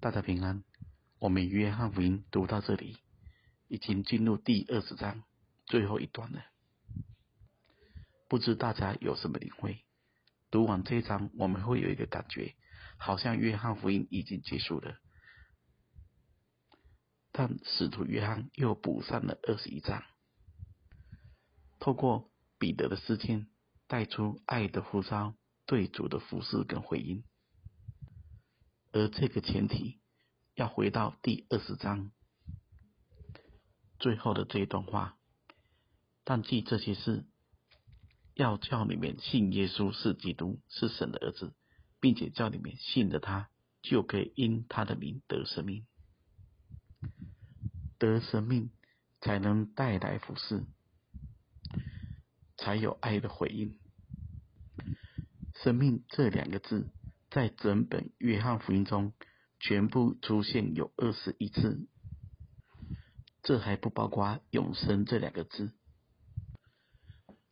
大家平安。我们约翰福音读到这里，已经进入第二十章最后一段了。不知大家有什么领会？读完这一章，我们会有一个感觉，好像约翰福音已经结束了。但使徒约翰又补上了二十一章，透过彼得的事件，带出爱的呼召、对主的服事跟回应。而这个前提，要回到第二十章最后的这一段话。但记这些事，要叫你们信耶稣是基督，是神的儿子，并且叫你们信了他，就可以因他的名得生命。得生命才能带来服事，才有爱的回应。生命这两个字。在整本约翰福音中，全部出现有二十一次，这还不包括永生这两个字。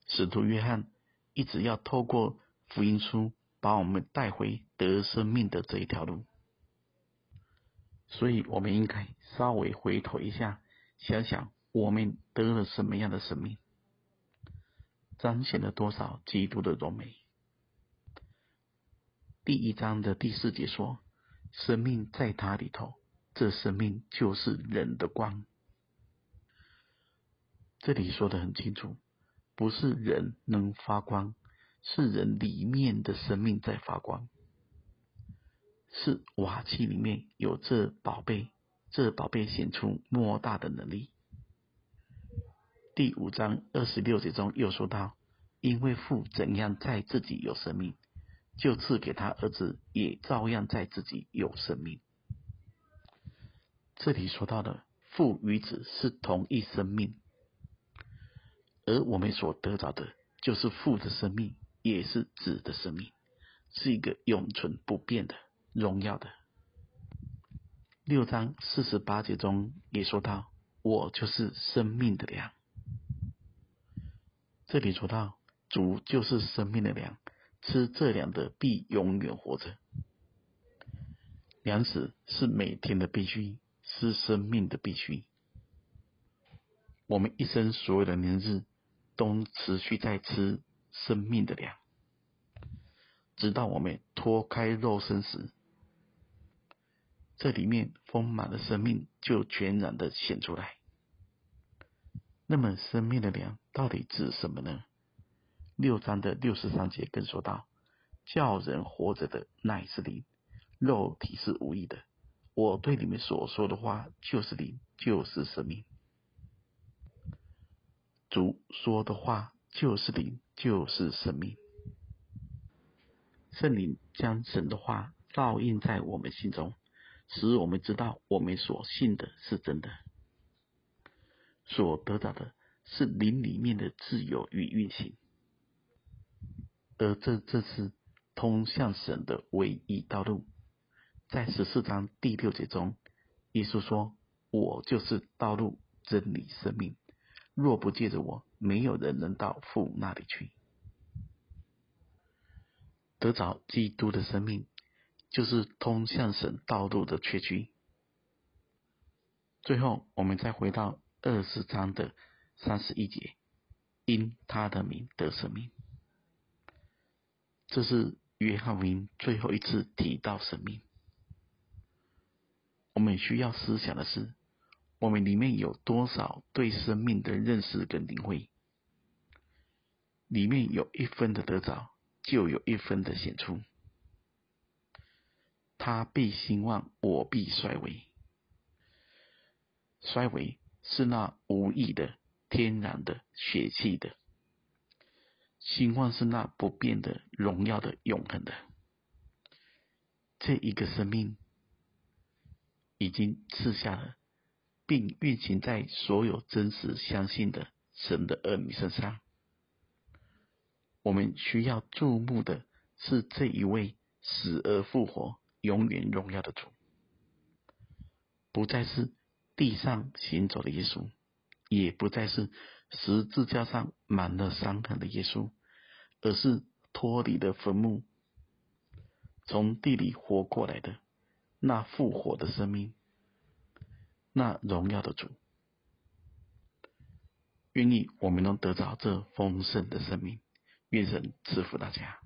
使徒约翰一直要透过福音书，把我们带回得生命的这一条路，所以我们应该稍微回头一下，想想我们得了什么样的生命，彰显了多少基督的荣美。第一章的第四节说：“生命在他里头，这生命就是人的光。”这里说得很清楚，不是人能发光，是人里面的生命在发光。是瓦器里面有这宝贝，这宝贝显出莫大的能力。第五章二十六节中又说到：“因为父怎样在自己有生命。”就赐给他儿子，也照样在自己有生命。这里说到的父与子是同一生命，而我们所得到的，就是父的生命，也是子的生命，是一个永存不变的荣耀的。六章四十八节中也说到：“我就是生命的粮。”这里说到主就是生命的粮。吃这粮的必永远活着。粮食是每天的必须，是生命的必须。我们一生所有的年日，都持续在吃生命的粮，直到我们脱开肉身时，这里面丰满的生命就全然的显出来。那么，生命的粮到底指什么呢？六章的六十三节更说道：“叫人活着的乃是灵，肉体是无意的。我对你们所说的话就是灵，就是生命。主说的话就是灵，就是生命。圣灵将神的话烙印在我们心中，使我们知道我们所信的是真的，所得到的是灵里面的自由与运行。”而这这是通向神的唯一道路，在十四章第六节中，耶稣说：“我就是道路、真理、生命，若不借着我，没有人能到父那里去。”得着基督的生命，就是通向神道路的确据。最后，我们再回到二十章的三十一节，因他的名得生命。这是约翰福音最后一次提到生命。我们需要思想的是，我们里面有多少对生命的认识跟领会？里面有一分的得着，就有一分的显出。他必兴旺，我必衰微。衰微是那无意的、天然的、血气的。兴旺是那不变的、荣耀的、永恒的。这一个生命已经赐下了，并运行在所有真实相信的神的儿女身上。我们需要注目的是这一位死而复活、永远荣耀的主，不再是地上行走的耶稣，也不再是十字架上满了伤痕的耶稣。而是脱离了坟墓，从地里活过来的，那复活的生命，那荣耀的主。愿意我们能得着这丰盛的生命，愿神赐福大家。